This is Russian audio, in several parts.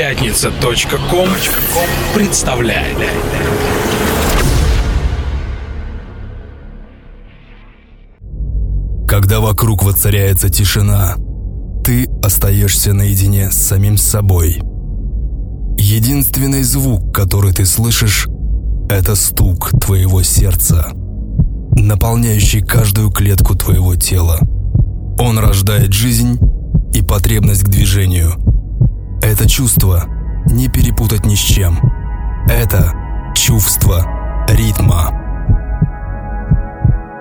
Пятница.ком представляет. Когда вокруг воцаряется тишина, ты остаешься наедине с самим собой. Единственный звук, который ты слышишь, это стук твоего сердца, наполняющий каждую клетку твоего тела. Он рождает жизнь и потребность к движению. Это чувство не перепутать ни с чем. Это чувство ритма.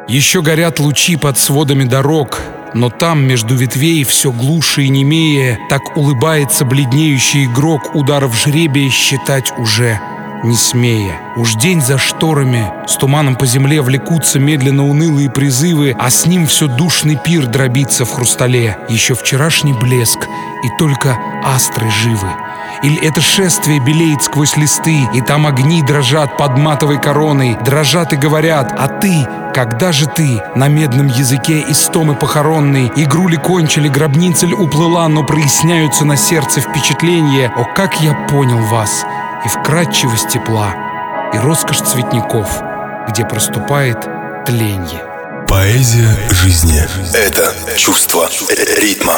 Еще горят лучи под сводами дорог, но там, между ветвей, все глуше и немее, так улыбается бледнеющий игрок ударов жребия считать уже не смея. Уж день за шторами, с туманом по земле влекутся медленно унылые призывы, а с ним все душный пир дробится в хрустале. Еще вчерашний блеск, и только астры живы. Или это шествие белеет сквозь листы, и там огни дрожат под матовой короной, дрожат и говорят, а ты, когда же ты, на медном языке истомы похоронной, игру ли кончили, гробница ли уплыла, но проясняются на сердце впечатления, о, как я понял вас, и вкрадчивость тепла, и роскошь цветников, где проступает тленье. Поэзия жизни — это чувство ритма.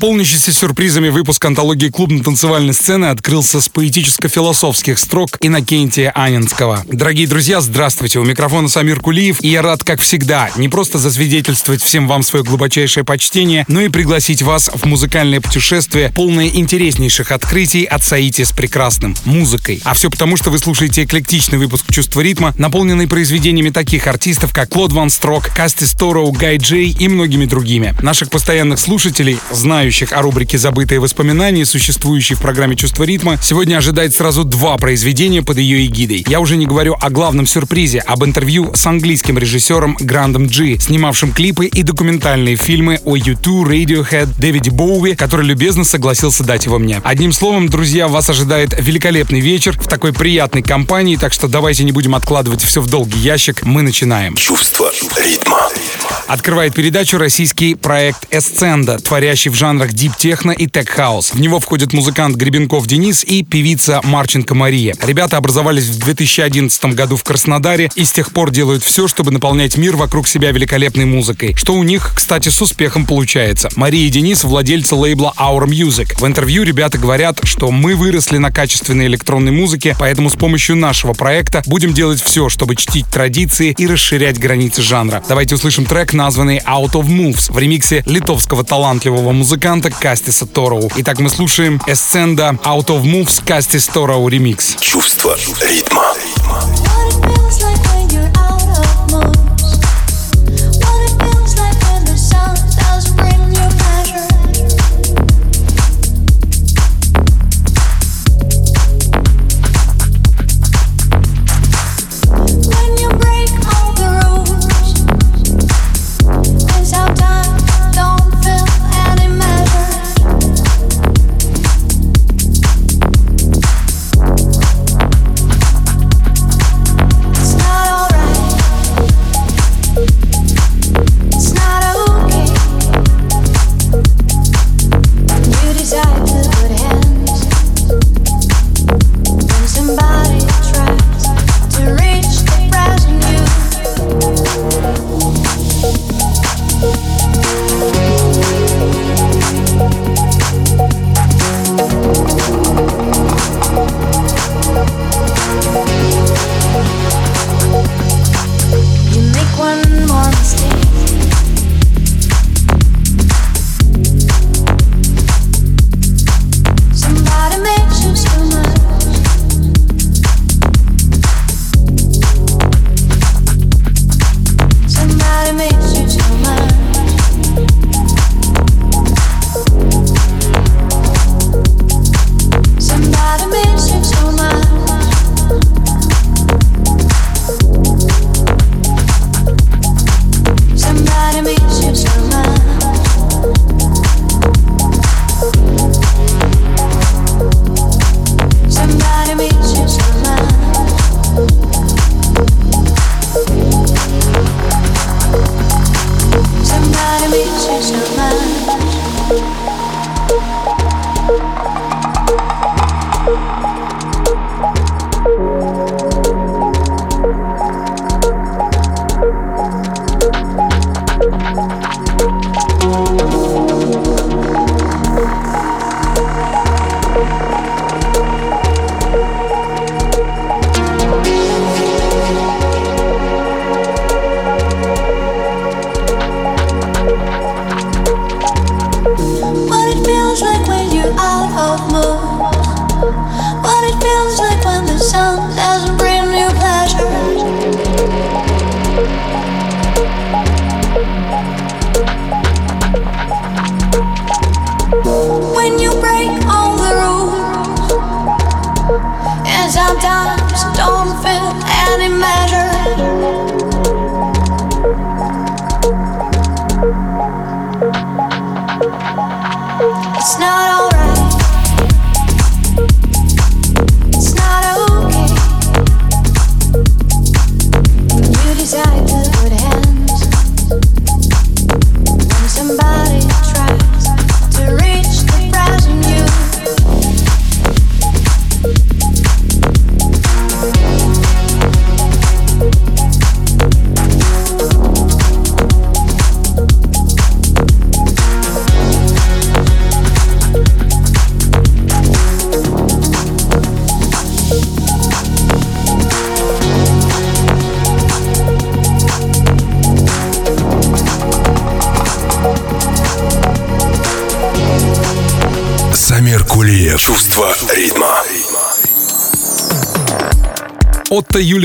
Полнящийся сюрпризами выпуск антологии клубно-танцевальной сцены открылся с поэтическо-философских строк Иннокентия Анинского. Дорогие друзья, здравствуйте. У микрофона Самир Кулиев, и я рад, как всегда, не просто засвидетельствовать всем вам свое глубочайшее почтение, но и пригласить вас в музыкальное путешествие, полное интереснейших открытий от Саити с прекрасным музыкой. А все потому, что вы слушаете эклектичный выпуск «Чувство ритма», наполненный произведениями таких артистов, как Клод Ван Строк, Касти Стороу, Гай Джей и многими другими. Наших постоянных слушателей, знающих знающих о рубрике «Забытые воспоминания», существующей в программе «Чувство ритма», сегодня ожидает сразу два произведения под ее эгидой. Я уже не говорю о главном сюрпризе, об интервью с английским режиссером Грантом Джи, снимавшим клипы и документальные фильмы о U2, Radiohead, Дэвиде Боуи, который любезно согласился дать его мне. Одним словом, друзья, вас ожидает великолепный вечер в такой приятной компании, так что давайте не будем откладывать все в долгий ящик. Мы начинаем. Чувство ритма. Открывает передачу российский проект «Эсценда», творящий в жанрах deep techno и tech house. В него входит музыкант Гребенков Денис и певица Марченко Мария. Ребята образовались в 2011 году в Краснодаре и с тех пор делают все, чтобы наполнять мир вокруг себя великолепной музыкой. Что у них, кстати, с успехом получается. Мария и Денис — владельцы лейбла Our Music. В интервью ребята говорят, что мы выросли на качественной электронной музыке, поэтому с помощью нашего проекта будем делать все, чтобы чтить традиции и расширять границы жанра. Давайте услышим трек, названный Out of Moves в ремиксе литовского талантливого музыканта Кастиса Тороу. Итак, мы слушаем Эсценда Out of Moves Кастис Тороу ремикс. Чувство ритма. Чувство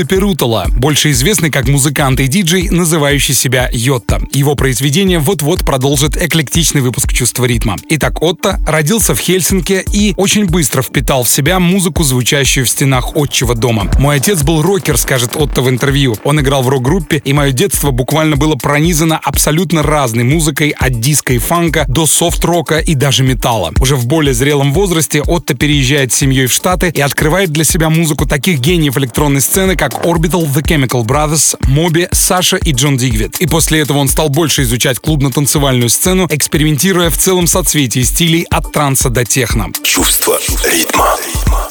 Отто Юли Перутола, больше известный как музыкант и диджей, называющий себя Йотта. Его произведение вот-вот продолжит эклектичный выпуск «Чувства ритма». Итак, Отто родился в Хельсинки и очень быстро впитал в себя музыку, звучащую в стенах отчего дома. «Мой отец был рокер», скажет Отто в интервью. Он играл в рок-группе, и мое детство буквально было пронизано абсолютно разной музыкой от диска и фанка до софт-рока и даже металла. Уже в более зрелом возрасте Отто переезжает с семьей в Штаты и открывает для себя музыку таких гениев электронной сцены, как Orbital, The Chemical Brothers, Моби, Саша и Джон Дигвид. И после этого он стал больше изучать клубно-танцевальную сцену, экспериментируя в целом соцветии стилей от транса до техно. Чувство ритма.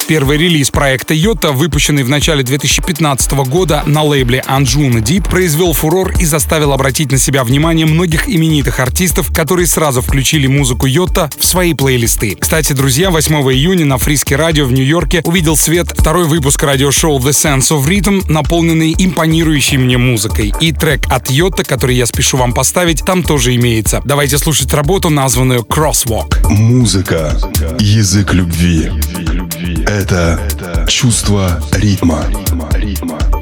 Первый релиз проекта Йота, выпущенный в начале 2015 года на лейбле Anjuna Deep, произвел фурор и заставил обратить на себя внимание многих именитых артистов, которые сразу включили музыку Йота в свои плейлисты. Кстати, друзья, 8 июня на Фриске радио в Нью-Йорке увидел свет второй выпуск радиошоу The Sense of Rhythm, наполненный импонирующей мне музыкой. И трек от Йота, который я спешу вам поставить, там тоже имеется. Давайте слушать работу, названную Crosswalk. Музыка. Язык любви. Это чувство ритма. Без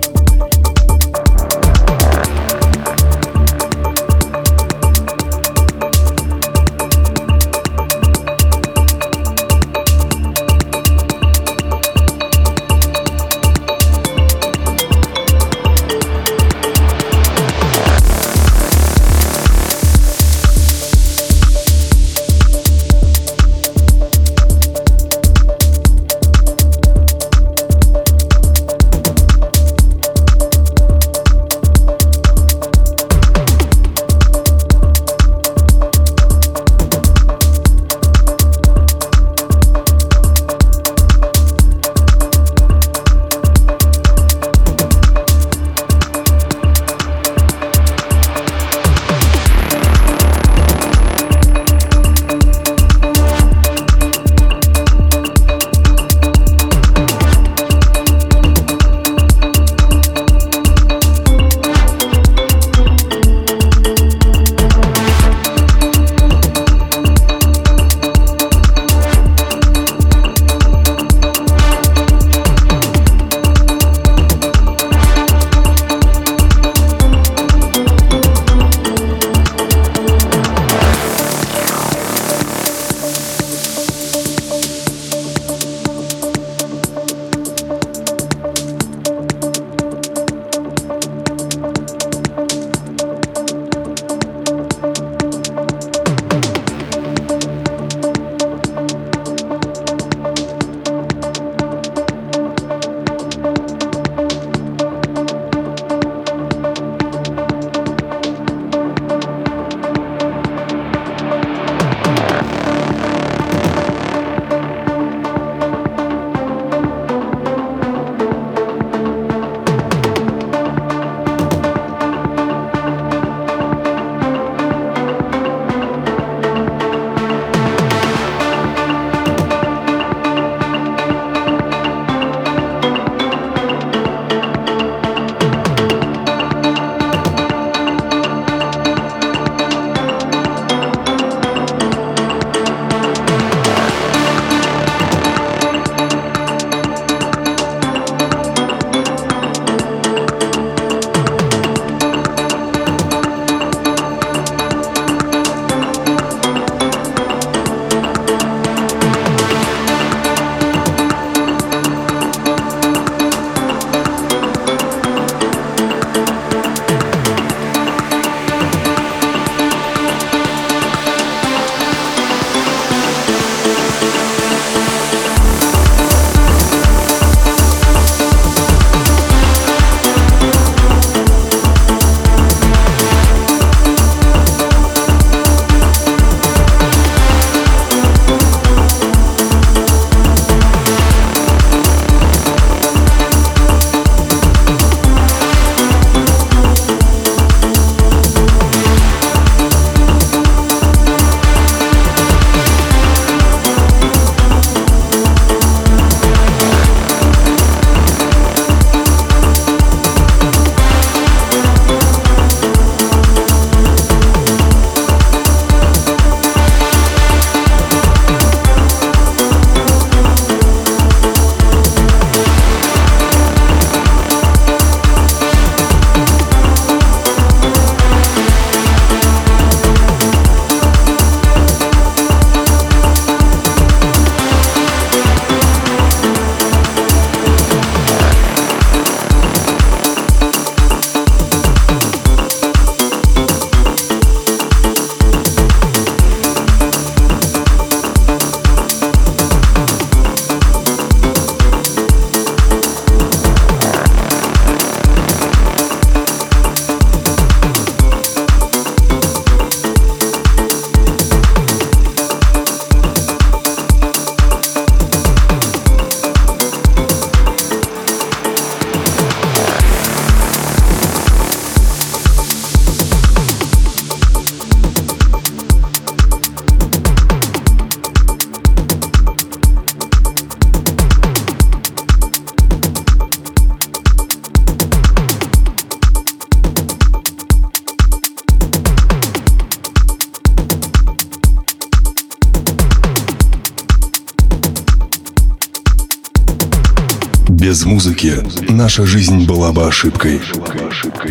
музыки наша жизнь была бы ошибкой.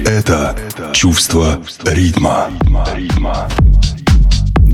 Это чувство ритма.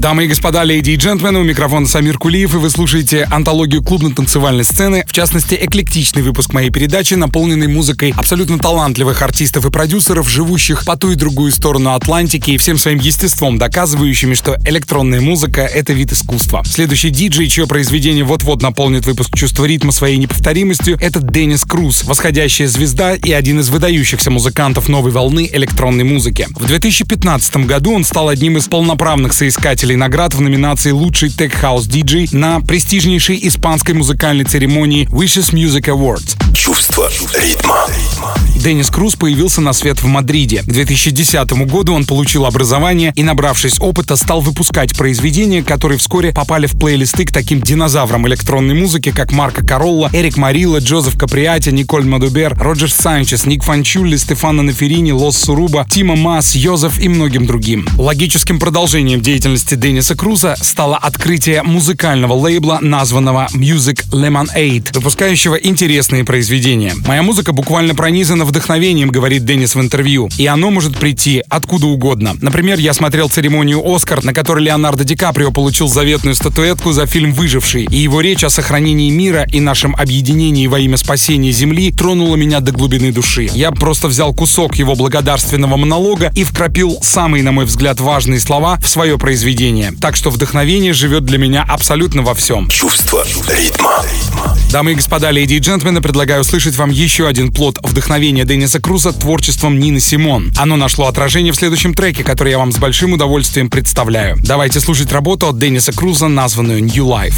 Дамы и господа, леди и джентльмены, у микрофона Самир Кулиев, и вы слушаете антологию клубно-танцевальной сцены, в частности, эклектичный выпуск моей передачи, наполненный музыкой абсолютно талантливых артистов и продюсеров, живущих по ту и другую сторону Атлантики и всем своим естеством доказывающими, что электронная музыка — это вид искусства. Следующий диджей, чье произведение вот-вот наполнит выпуск чувства ритма своей неповторимостью, это Деннис Круз, восходящая звезда и один из выдающихся музыкантов новой волны электронной музыки. В 2015 году он стал одним из полноправных соискателей победителей наград в номинации «Лучший Tech House DJ на престижнейшей испанской музыкальной церемонии Wishes Music Awards. Чувство ритма. Деннис Круз появился на свет в Мадриде. К 2010 году он получил образование и, набравшись опыта, стал выпускать произведения, которые вскоре попали в плейлисты к таким динозаврам электронной музыки, как Марко Королла, Эрик Марилла, Джозеф Каприати, Николь Мадубер, Роджер Санчес, Ник Фанчулли, Стефано Наферини, Лос Суруба, Тима Мас, Йозеф и многим другим. Логическим продолжением деятельности Денниса Круза стало открытие музыкального лейбла, названного Music Lemonade, выпускающего интересные произведения. Моя музыка буквально пронизана вдохновением, говорит Деннис в интервью, и оно может прийти откуда угодно. Например, я смотрел церемонию «Оскар», на которой Леонардо Ди Каприо получил заветную статуэтку за фильм «Выживший», и его речь о сохранении мира и нашем объединении во имя спасения Земли тронула меня до глубины души. Я просто взял кусок его благодарственного монолога и вкрапил самые, на мой взгляд, важные слова в свое произведение вдохновение. Так что вдохновение живет для меня абсолютно во всем. Чувство ритма. Дамы и господа, леди и джентльмены, предлагаю услышать вам еще один плод вдохновения Денниса Круза творчеством Нины Симон. Оно нашло отражение в следующем треке, который я вам с большим удовольствием представляю. Давайте слушать работу от Денниса Круза, названную New Life.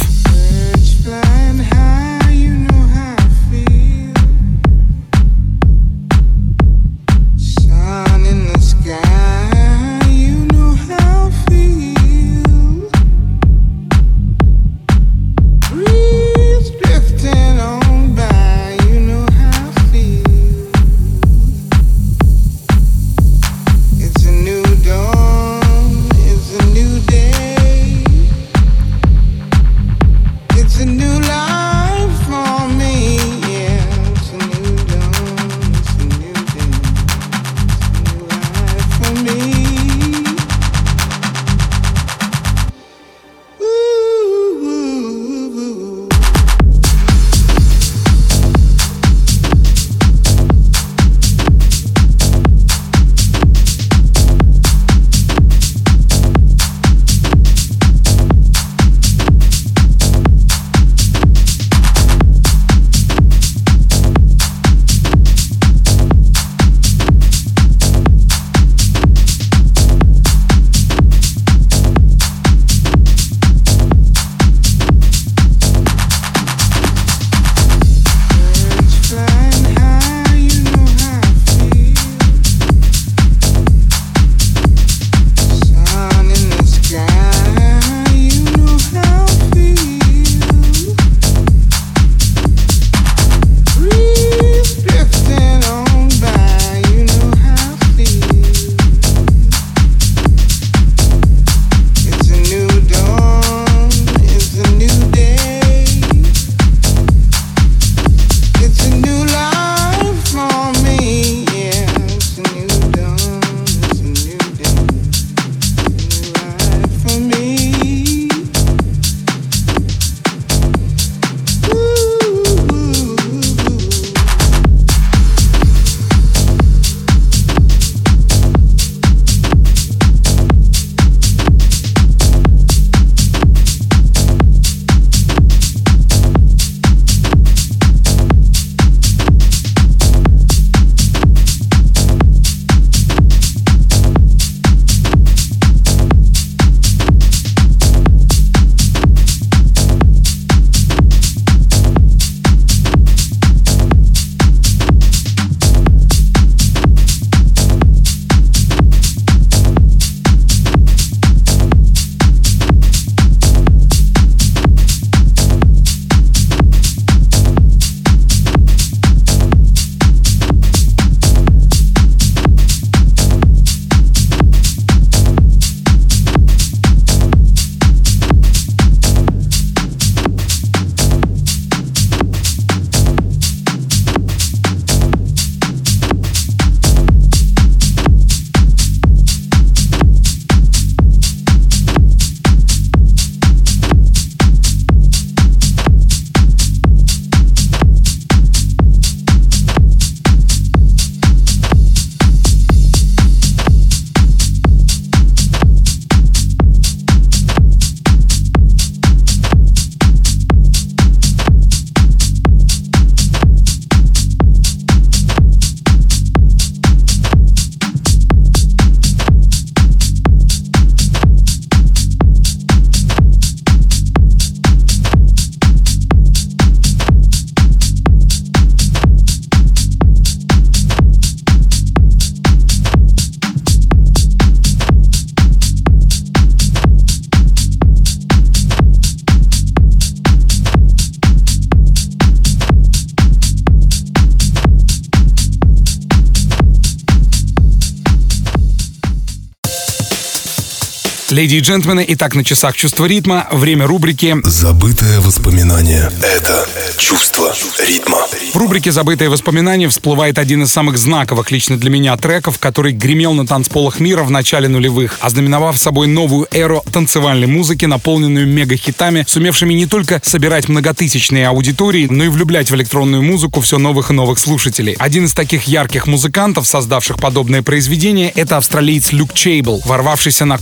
Леди и джентльмены, итак, на часах чувство ритма, время рубрики «Забытое воспоминание» — это чувство ритма. В рубрике «Забытые воспоминания» всплывает один из самых знаковых лично для меня треков, который гремел на танцполах мира в начале нулевых, ознаменовав собой новую эру танцевальной музыки, наполненную мега-хитами, сумевшими не только собирать многотысячные аудитории, но и влюблять в электронную музыку все новых и новых слушателей. Один из таких ярких музыкантов, создавших подобное произведение, это австралиец Люк Чейбл, ворвавшийся на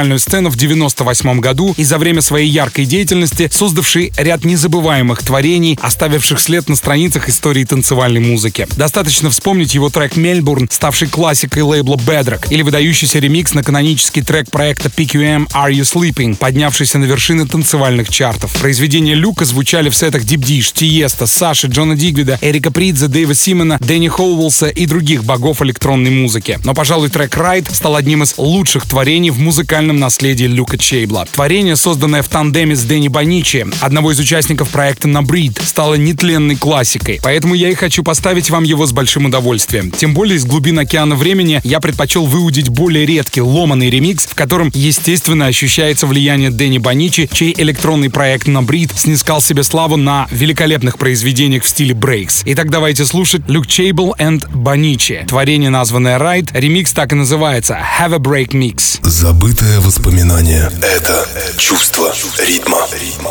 клубно-танцевальную сцену в 98 году и за время своей яркой деятельности создавший ряд незабываемых творений, оставивших след на страницах истории танцевальной музыки. Достаточно вспомнить его трек «Мельбурн», ставший классикой лейбла Bedrock, или выдающийся ремикс на канонический трек проекта PQM «Are You Sleeping», поднявшийся на вершины танцевальных чартов. Произведения Люка звучали в сетах Deep Dish, Тиеста, Саши, Джона Дигвида, Эрика Придзе, Дэйва Симона, Дэнни Хоуэлса и других богов электронной музыки. Но, пожалуй, трек «Райт» стал одним из лучших творений в музыкальном наследии Люка Чейбла. Творение, созданное в тандеме с Дэнни Боничи, одного из участников проекта на Breed, стало нетленной классикой. Поэтому я и хочу поставить вам его с большим удовольствием. Тем более из глубин океана времени я предпочел выудить более редкий, ломаный ремикс, в котором, естественно, ощущается влияние Дэнни Боничи, чей электронный проект на Breed снискал себе славу на великолепных произведениях в стиле брейкс. Итак, давайте слушать Люк Чейбл and Боничи. Творение, названное Ride, ремикс так и называется Have a Break Mix. Забытое воспоминание — это чувство ритма.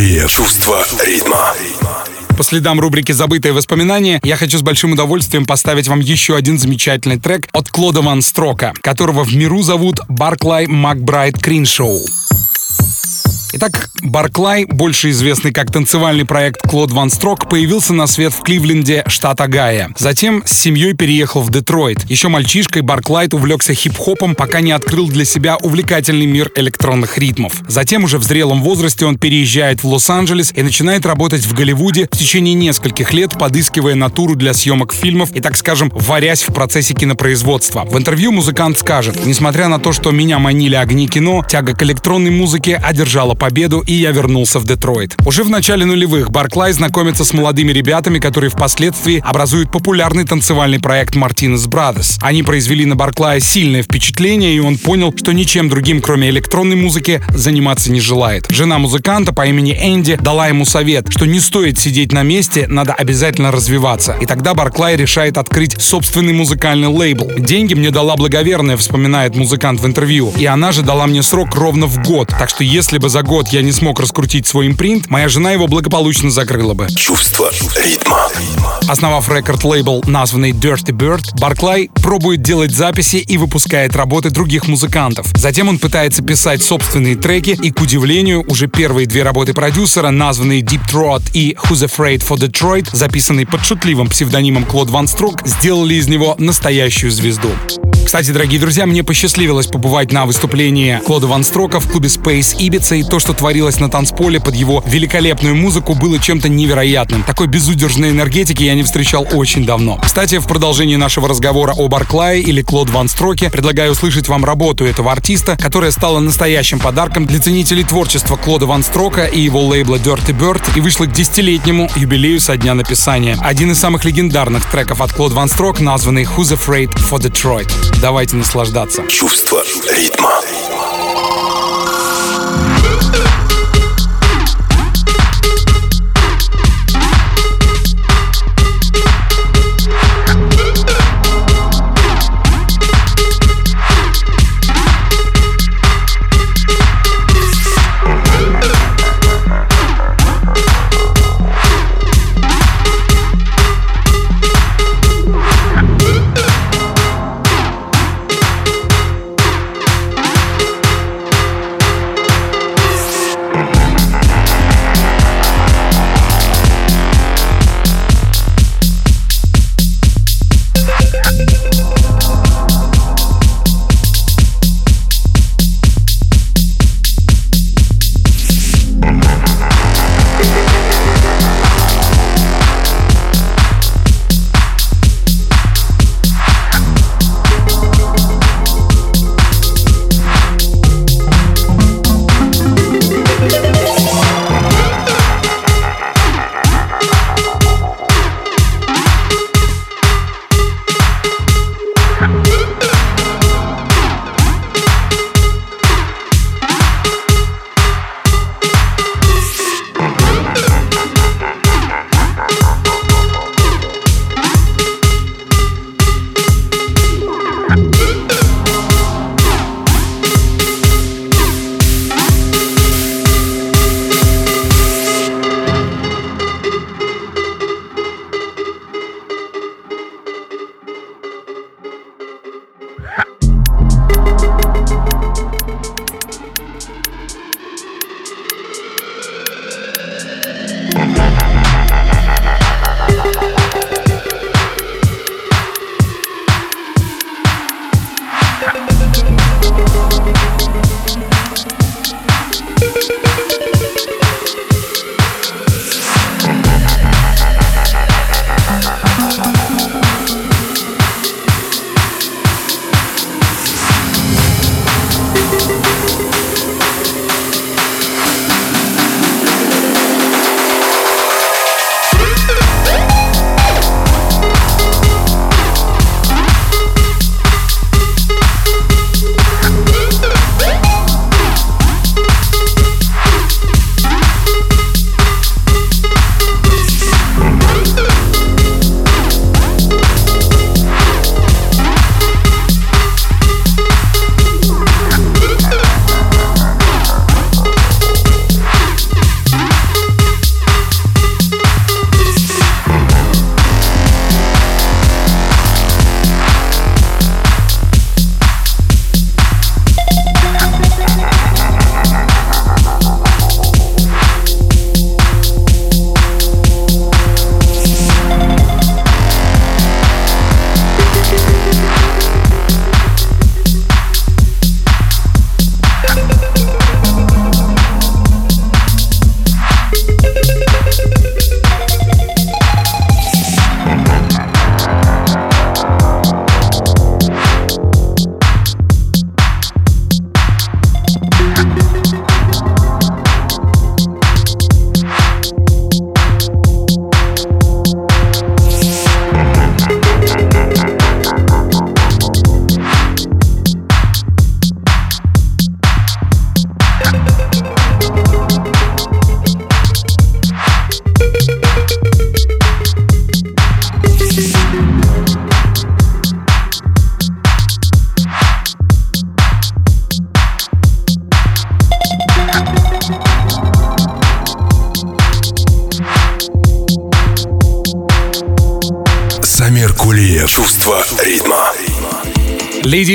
Кулиев. Чувство ритма. По следам рубрики «Забытые воспоминания» я хочу с большим удовольствием поставить вам еще один замечательный трек от Клода Ван Строка, которого в миру зовут Барклай Макбрайт Криншоу. Итак, Барклай, больше известный как танцевальный проект Клод Ван Строк, появился на свет в Кливленде, штат Огайо. Затем с семьей переехал в Детройт. Еще мальчишкой Барклайт увлекся хип-хопом, пока не открыл для себя увлекательный мир электронных ритмов. Затем уже в зрелом возрасте он переезжает в Лос-Анджелес и начинает работать в Голливуде в течение нескольких лет, подыскивая натуру для съемок фильмов и, так скажем, варясь в процессе кинопроизводства. В интервью музыкант скажет, несмотря на то, что меня манили огни кино, тяга к электронной музыке одержала победу, и я вернулся в Детройт. Уже в начале нулевых Барклай знакомится с молодыми ребятами, которые впоследствии образуют популярный танцевальный проект Martinez Brothers. Они произвели на Барклая сильное впечатление, и он понял, что ничем другим, кроме электронной музыки, заниматься не желает. Жена музыканта по имени Энди дала ему совет, что не стоит сидеть на месте, надо обязательно развиваться. И тогда Барклай решает открыть собственный музыкальный лейбл. Деньги мне дала благоверная, вспоминает музыкант в интервью. И она же дала мне срок ровно в год. Так что если бы за год я не смог раскрутить свой импринт, моя жена его благополучно закрыла бы. Чувство ритма. Основав рекорд-лейбл, названный Dirty Bird, Барклай пробует делать записи и выпускает работы других музыкантов. Затем он пытается писать собственные треки, и, к удивлению, уже первые две работы продюсера, названные Deep Throat и Who's Afraid for Detroit, записанные под шутливым псевдонимом Клод Ван Строк, сделали из него настоящую звезду. Кстати, дорогие друзья, мне посчастливилось побывать на выступлении Клода Ван Строка в клубе Space Ibiza, и то, что творилось на танцполе под его великолепную музыку, было чем-то невероятным. Такой безудержной энергетики я не встречал очень давно. Кстати, в продолжении нашего разговора о Барклае или Клод Ван Строке предлагаю услышать вам работу этого артиста, которая стала настоящим подарком для ценителей творчества Клода Ван Строка и его лейбла Dirty Bird и вышла к десятилетнему юбилею со дня написания. Один из самых легендарных треков от Клод Ван Строк, названный Who's Afraid for Detroit. Давайте наслаждаться. Чувство ритма.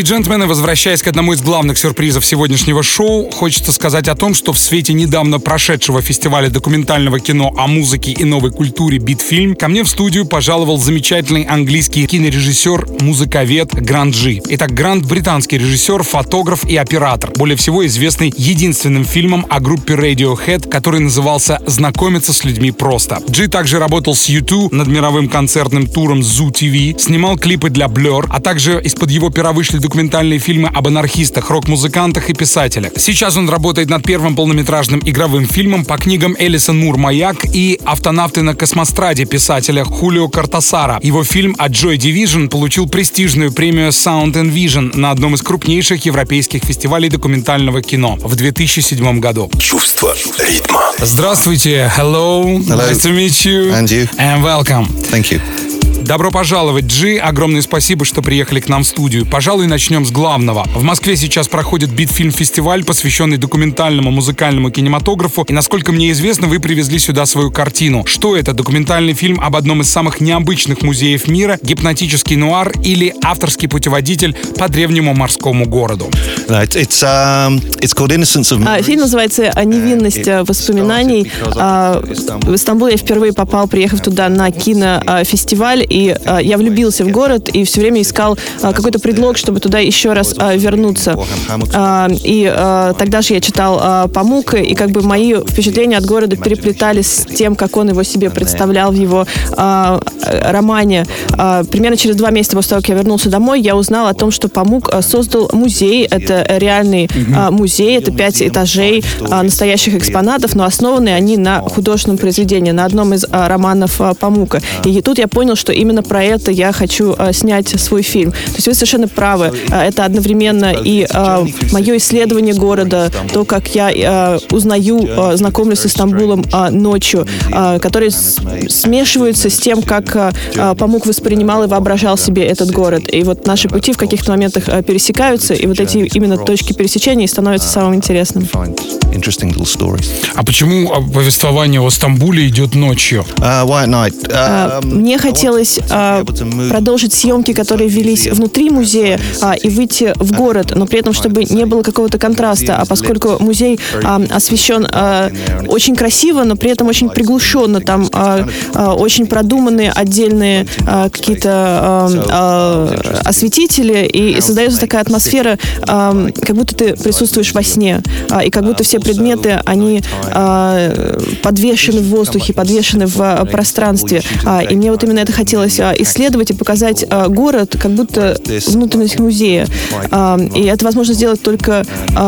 Джентльмены, возвращаясь к одному из главных сюрпризов сегодняшнего шоу, хочется сказать о том, что в свете недавно прошедшего фестиваля документального кино о музыке и новой культуре «Битфильм» ко мне в студию пожаловал замечательный английский кинорежиссер, музыковед Грант Джи. Итак, Грант — британский режиссер, фотограф и оператор, более всего известный единственным фильмом о группе Radiohead, который назывался «Знакомиться с людьми просто». Джи также работал с U2 над мировым концертным туром Zoo TV, снимал клипы для Blur, а также из-под его пера вышли документальные фильмы об анархистах, рок-музыкантах и писателях. Сейчас он работает над первым полнометражным игровым фильмом по книгам Элиса Нур «Маяк» и «Автонавты на космостраде» писателя Хулио Картасара. Его фильм о Joy Division получил престижную премию Sound and Vision на одном из крупнейших европейских фестивалей документального кино в 2007 году. Чувство ритма. Здравствуйте. Hello. Hello. Nice to meet you. And you. And welcome. Thank you. Добро пожаловать, Джи. Огромное спасибо, что приехали к нам в студию. Пожалуй, начнем с главного. В Москве сейчас проходит Битфильм-фестиваль, посвященный документальному музыкальному кинематографу. И, насколько мне известно, вы привезли сюда свою картину. Что это? Документальный фильм об одном из самых необычных музеев мира, гипнотический нуар или авторский путеводитель по древнему морскому городу? It's um, it's called Innocence of А, Memory. Фильм называется «А, «Невинность воспоминаний». А. В Стамбул я впервые попал, приехав туда на кинофестиваль, и а, я влюбился в город и все время искал а, какой-то предлог, чтобы туда еще раз а, вернуться. А, И а, тогда же я читал а, Памука, и как бы мои впечатления от города переплетались с тем, как он его себе представлял в его э, романе. А, Примерно через два месяца после того, как я вернулся домой, я узнал о том, что Памук создал музей. Это реальный а, музей, это пять этажей а, настоящих экспонатов, но основаны они на художественном произведении, на одном из а, романов а, Памука. И тут я понял, что именно про это я хочу а, снять свой фильм. То есть вы совершенно правы. А, Это одновременно и а, мое исследование города, то, как я а, узнаю, а, знакомлюсь с Стамбулом а, ночью, а, который с- смешивается с тем, как а, а, Памук воспринимал и воображал себе этот город. И вот наши пути в каких-то моментах а, пересекаются, и вот эти именно точки пересечения становятся самым интересным. А почему а, повествование о Стамбуле идет ночью? Uh. А, Um, Мне I хотелось а, продолжить съемки, которые велись внутри музея, а, и выйти в город, но при этом, чтобы не было какого-то контраста, а поскольку музей а, освещен а, очень красиво, но при этом очень приглушенно, там а, а, очень продуманные отдельные а, какие-то а, а, осветители, и создается такая атмосфера, а, как будто ты присутствуешь во сне, а, и как будто все предметы, они а, подвешены в воздухе, подвешены в а, пространстве. А, И мне вот именно это хотелось а, исследовать и показать а, город, как будто внутренность музея. А, И это возможно сделать только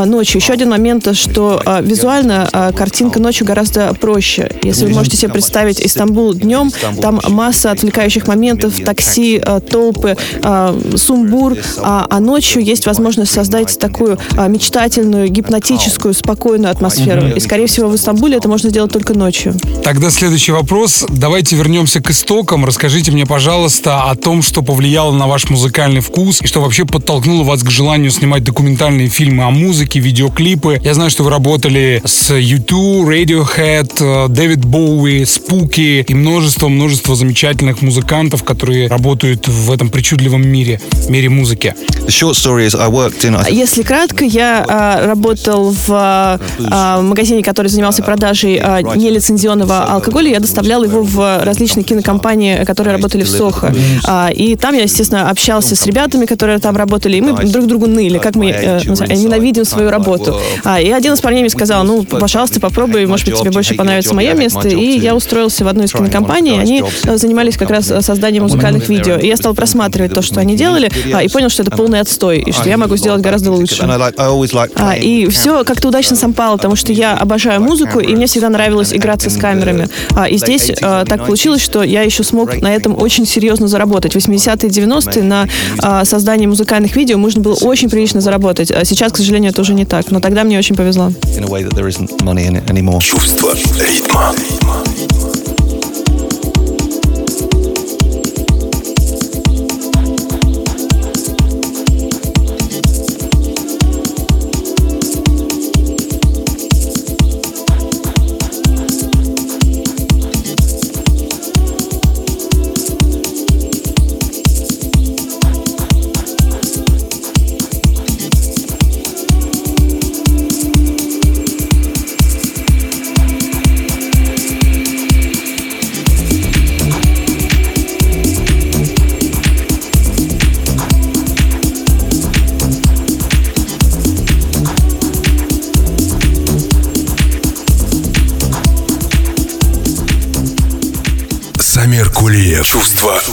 ночью. Еще один момент, что визуально картинка ночью гораздо проще. Если вы можете себе представить Истамбул днем, там масса отвлекающих моментов, такси, толпы, сумбур, а ночью есть возможность создать такую мечтательную, гипнотическую, спокойную атмосферу. И, скорее всего, в Истамбуле это можно сделать только ночью. Тогда следующий вопрос. Давайте вернемся к истокам. Расскажите мне, пожалуйста, о том, что повлияло на ваш музыкальный вкус и что вообще подтолкнуло вас к желанию снимать документальные фильмы о музыке, видеоклипы. Я знаю, что вы работали с U2, Radiohead, э, Дэвид Боуи, Спуки и множество-множество замечательных музыкантов, которые работают в этом причудливом мире, мире музыки. Если кратко, я а, работал в а, а, магазине, который занимался продажей а, нелицензионного алкоголя. Я доставлял его в различные кинокомпании, которые работали в Сохо. А, и там я, естественно, общался с ребятами, которые там работали, и мы друг другу ныли, как мы э, ненавидим свою работу. А, и один из парней мне сказал, ну, пожалуйста, попробуй, может быть, тебе больше понравится мое место. И я устроился в одну из кинокомпаний, они э, занимались как раз созданием музыкальных видео. И я стал просматривать то, что они делали, а, и понял, что это полный отстой, и что я могу сделать гораздо лучше. А, и все как-то удачно совпало, потому что я обожаю музыку, и мне всегда нравилось играться с камерами. А, и здесь а, так получилось, что я еще смог на этом очень серьезно заработать. 80-е, 90-е на а, создании музыкальных видео можно было очень прилично заработать. А сейчас, к сожалению, это уже не так. Но тогда мне очень повезло. in a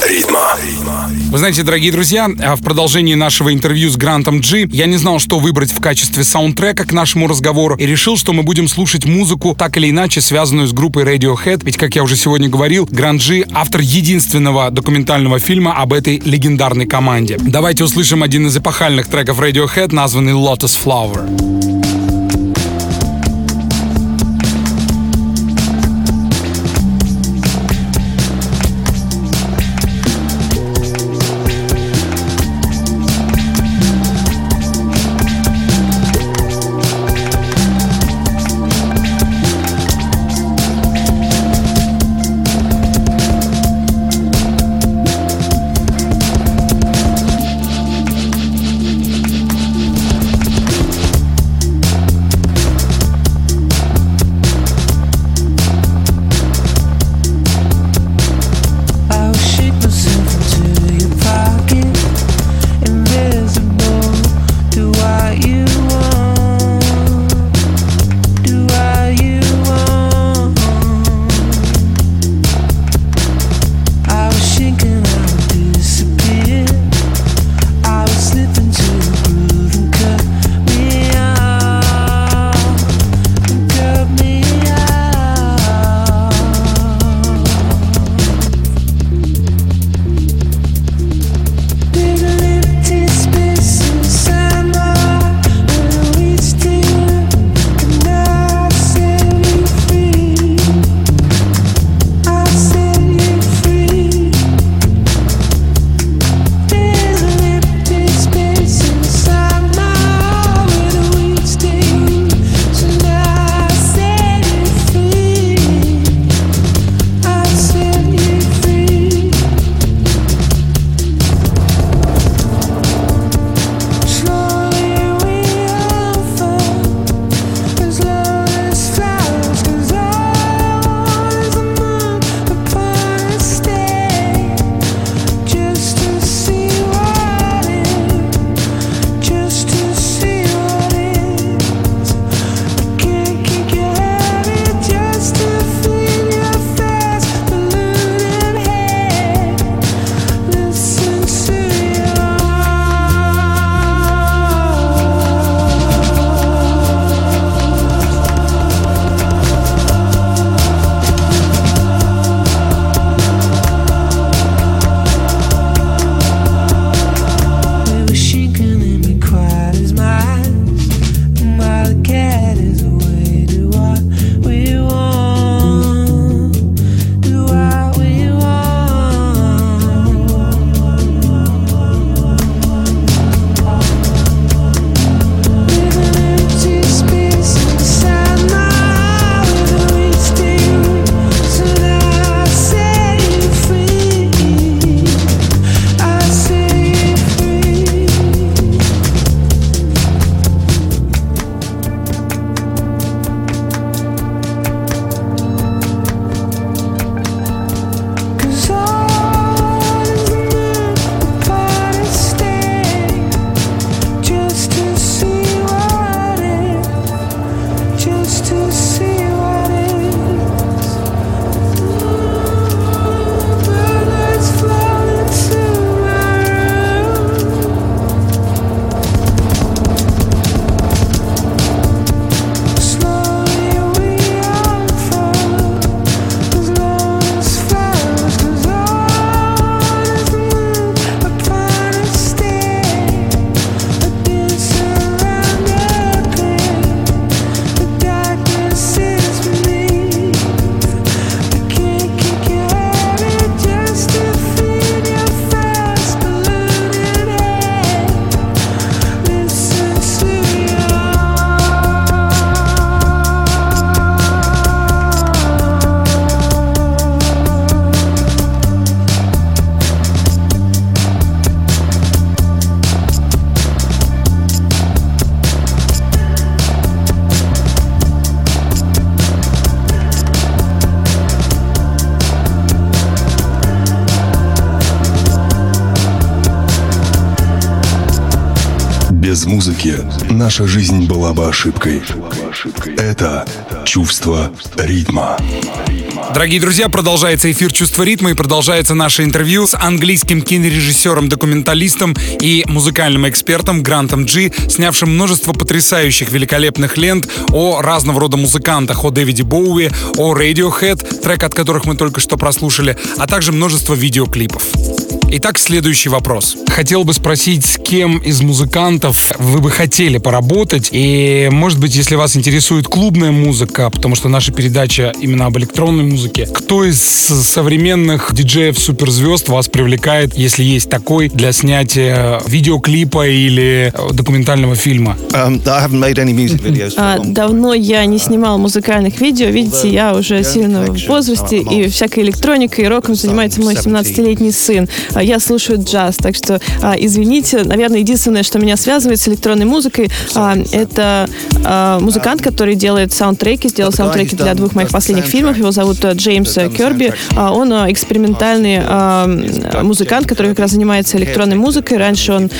ритма. Вы знаете, дорогие друзья, а в продолжении нашего интервью с Грантом Джи я не знал, что выбрать в качестве саундтрека к нашему разговору и решил, что мы будем слушать музыку так или иначе связанную с группой Radiohead. Ведь, как я уже сегодня говорил, Грант Джи — автор единственного документального фильма об этой легендарной команде. Давайте услышим один из эпохальных треков Radiohead, названный Lotus Flower. Музыки наша жизнь была бы ошибкой. Это чувство ритма. Дорогие друзья, продолжается эфир «Чувство ритма» и продолжается наше интервью с английским кинорежиссером, документалистом и музыкальным экспертом Грантом Джи, снявшим множество потрясающих великолепных лент о разного рода музыкантах, о Дэвиде Боуи, о Radiohead, трек от которых мы только что прослушали, а также множество видеоклипов. Итак, следующий вопрос. Хотел бы спросить, с кем из музыкантов вы бы хотели поработать? И, может быть, если вас интересует клубная музыка, потому что наша передача именно об электронной музыке, кто из современных диджеев-суперзвезд вас привлекает, если есть такой, для снятия видеоклипа или документального фильма? Um, а, давно я не снимал музыкальных видео. Видите, я уже сильно в возрасте, и всякой электроникой и роком занимается мой 17-летний сын. А я слушаю джаз, так что а, извините, наверное, единственное, что меня связывает с электронной музыкой, а, это музыкант, который делает саундтреки, сделал саундтреки для двух моих последних фильмов. Его зовут э, Джеймс Керби. Он а, экспериментальный а, музыкант, который как раз занимается электронной музыкой. Раньше он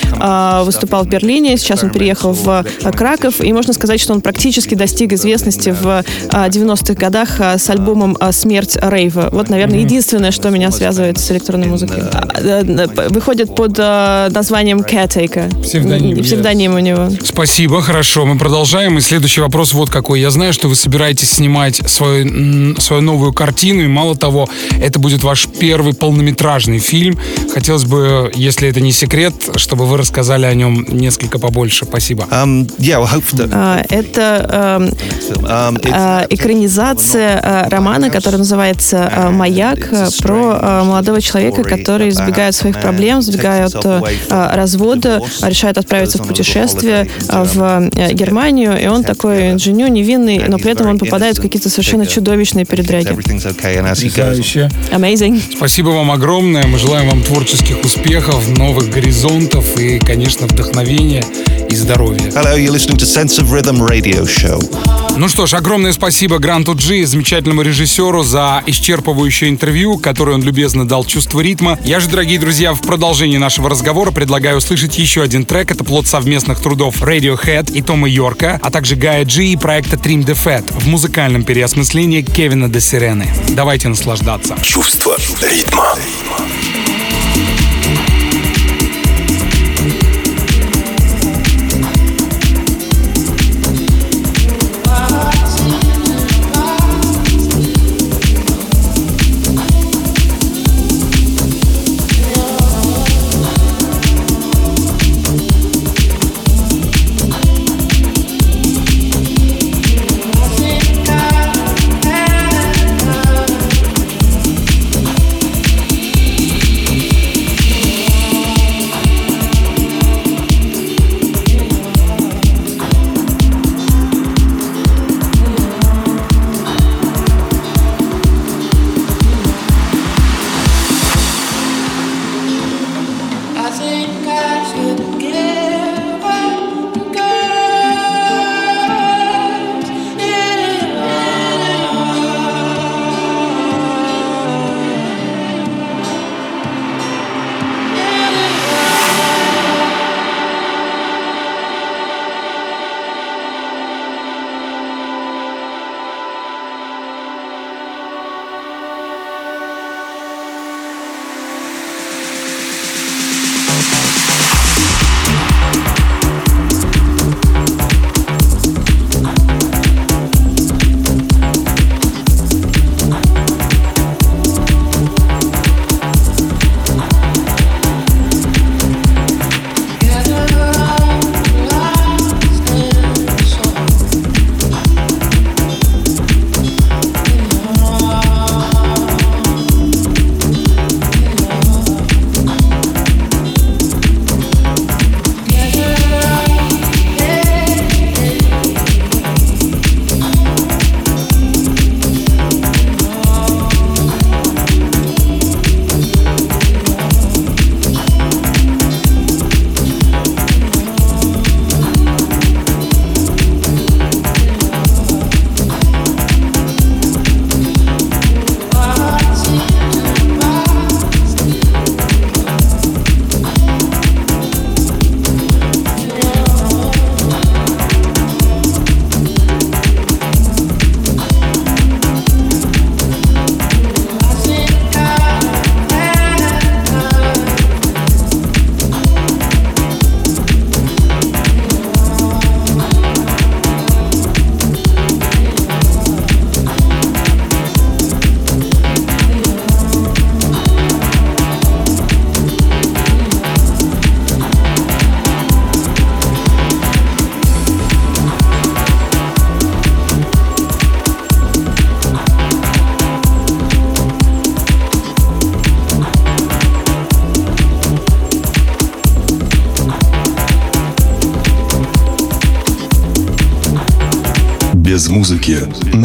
выступал в Берлине, сейчас он переехал в Краков, и можно сказать, что он практически достиг известности в а, 90-х годах с альбомом «Смерть Рейва». Вот, наверное, единственное, что меня связывает с электронной музыкой. Э, выходит под э, названием Caretaker. Псевдоним. Псевдоним у него. Спасибо, хорошо. Мы продолжаем. И следующий вопрос вот какой. Я знаю, что вы собираетесь снимать свою, свою новую картину, и мало того, это будет ваш первый полнометражный фильм. Хотелось бы, если это не секрет, чтобы вы рассказали о нем несколько побольше. Спасибо. Um, yeah, well, that... uh, это uh, uh, экранизация романа, который называется «Маяк», про молодого человека, который избегает избегают своих проблем, избегают э, развода, решают отправиться в путешествие э, в э, Германию, и он такой инженю, невинный, но при этом он попадает в какие-то совершенно чудовищные передряги. Потрясающе. Amazing. Спасибо вам огромное. Мы желаем вам творческих успехов, новых горизонтов и, конечно, вдохновения и здоровья. Hello, you're listening to Sense of Rhythm Radio Show. Ну что ж, огромное спасибо Гранту Джи, замечательному режиссеру, за исчерпывающее интервью, которое он любезно дал чувство ритма. Я же, дорогие друзья, в продолжении нашего разговора предлагаю услышать еще один трек. Это плод совместных трудов Radiohead и Тома Йорка, а также Гая Джи и проекта Trim the Fat в музыкальном переосмыслении Кевина де Сирены. Давайте наслаждаться. Чувство ритма. Без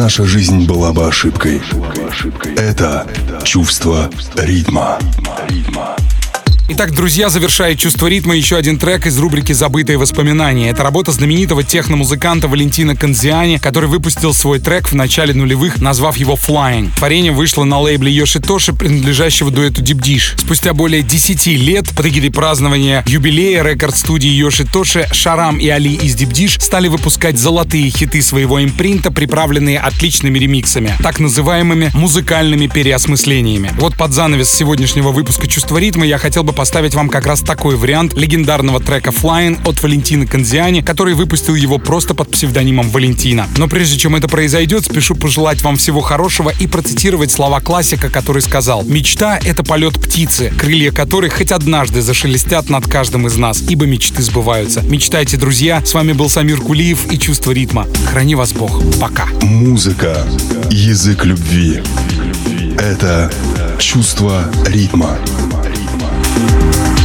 наша жизнь была бы ошибкой. Это чувство ритма. Итак, друзья, завершает «Чувство ритма» еще один трек из рубрики «Забытые воспоминания». Это работа знаменитого техномузыканта Валентина Канзиани, который выпустил свой трек в начале нулевых, назвав его «Flying». Творение вышло на лейбле Йоши Тоши, принадлежащего дуэту Deep Dish. Спустя более 10 лет, под эгидой празднования юбилея рекорд-студии Йоши Тоши, Шарам и Али из Deep Dish стали выпускать золотые хиты своего импринта, приправленные отличными ремиксами, так называемыми музыкальными переосмыслениями. Вот под занавес сегодняшнего выпуска «Чувство ритма» я хотел бы поставить вам как раз такой вариант легендарного трека Flying от Валентина Канзиани, который выпустил его просто под псевдонимом Валентина. Но прежде чем это произойдет, спешу пожелать вам всего хорошего и процитировать слова классика, который сказал «Мечта — это полет птицы, крылья которой хоть однажды зашелестят над каждым из нас, ибо мечты сбываются». Мечтайте, друзья. С вами был Самир Кулиев и «Чувство ритма». Храни вас Бог. Пока. Музыка — язык любви. Это чувство ритма. you